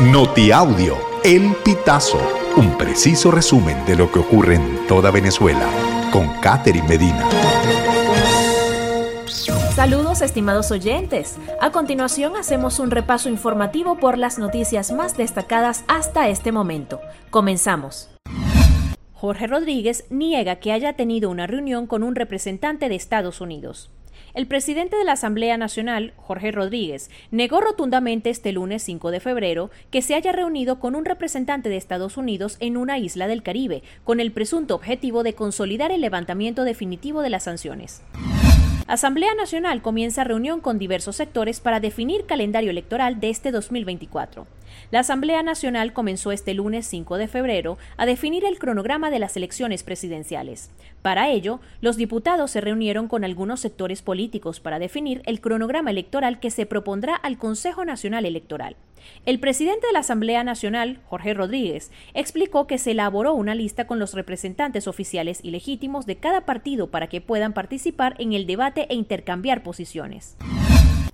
Notiaudio, El Pitazo, un preciso resumen de lo que ocurre en toda Venezuela, con Catherine Medina. Saludos estimados oyentes. A continuación hacemos un repaso informativo por las noticias más destacadas hasta este momento. Comenzamos. Jorge Rodríguez niega que haya tenido una reunión con un representante de Estados Unidos. El presidente de la Asamblea Nacional, Jorge Rodríguez, negó rotundamente este lunes 5 de febrero que se haya reunido con un representante de Estados Unidos en una isla del Caribe, con el presunto objetivo de consolidar el levantamiento definitivo de las sanciones. Asamblea Nacional comienza reunión con diversos sectores para definir calendario electoral de este 2024. La Asamblea Nacional comenzó este lunes 5 de febrero a definir el cronograma de las elecciones presidenciales. Para ello, los diputados se reunieron con algunos sectores políticos para definir el cronograma electoral que se propondrá al Consejo Nacional Electoral. El presidente de la Asamblea Nacional, Jorge Rodríguez, explicó que se elaboró una lista con los representantes oficiales y legítimos de cada partido para que puedan participar en el debate e intercambiar posiciones.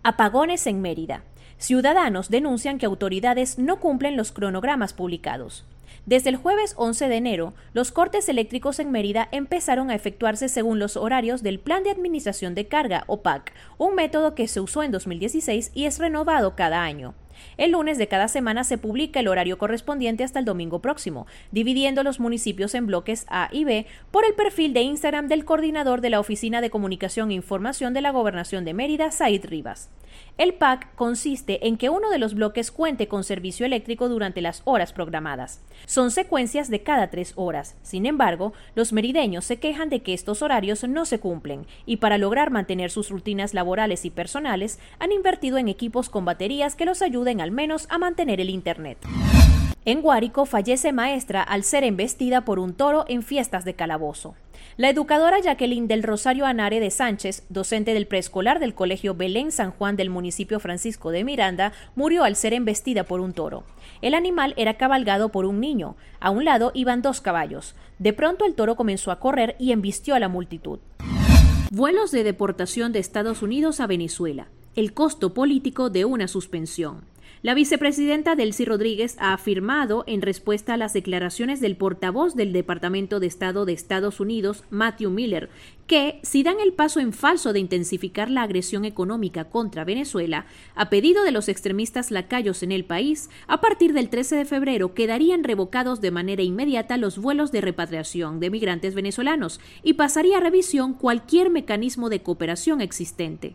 Apagones en Mérida. Ciudadanos denuncian que autoridades no cumplen los cronogramas publicados. Desde el jueves 11 de enero, los cortes eléctricos en Mérida empezaron a efectuarse según los horarios del Plan de Administración de Carga, o PAC, un método que se usó en 2016 y es renovado cada año. El lunes de cada semana se publica el horario correspondiente hasta el domingo próximo, dividiendo los municipios en bloques A y B por el perfil de Instagram del coordinador de la Oficina de Comunicación e Información de la Gobernación de Mérida, Said Rivas. El PAC consiste en que uno de los bloques cuente con servicio eléctrico durante las horas programadas. Son secuencias de cada tres horas. Sin embargo, los merideños se quejan de que estos horarios no se cumplen y para lograr mantener sus rutinas laborales y personales han invertido en equipos con baterías que los ayuden al menos a mantener el Internet. En Guárico fallece maestra al ser embestida por un toro en fiestas de calabozo. La educadora Jacqueline del Rosario Anare de Sánchez, docente del preescolar del Colegio Belén San Juan del municipio Francisco de Miranda, murió al ser embestida por un toro. El animal era cabalgado por un niño. A un lado iban dos caballos. De pronto el toro comenzó a correr y embistió a la multitud. Vuelos de deportación de Estados Unidos a Venezuela. El costo político de una suspensión. La vicepresidenta Delcy Rodríguez ha afirmado, en respuesta a las declaraciones del portavoz del Departamento de Estado de Estados Unidos, Matthew Miller, que, si dan el paso en falso de intensificar la agresión económica contra Venezuela, a pedido de los extremistas lacayos en el país, a partir del 13 de febrero quedarían revocados de manera inmediata los vuelos de repatriación de migrantes venezolanos y pasaría a revisión cualquier mecanismo de cooperación existente.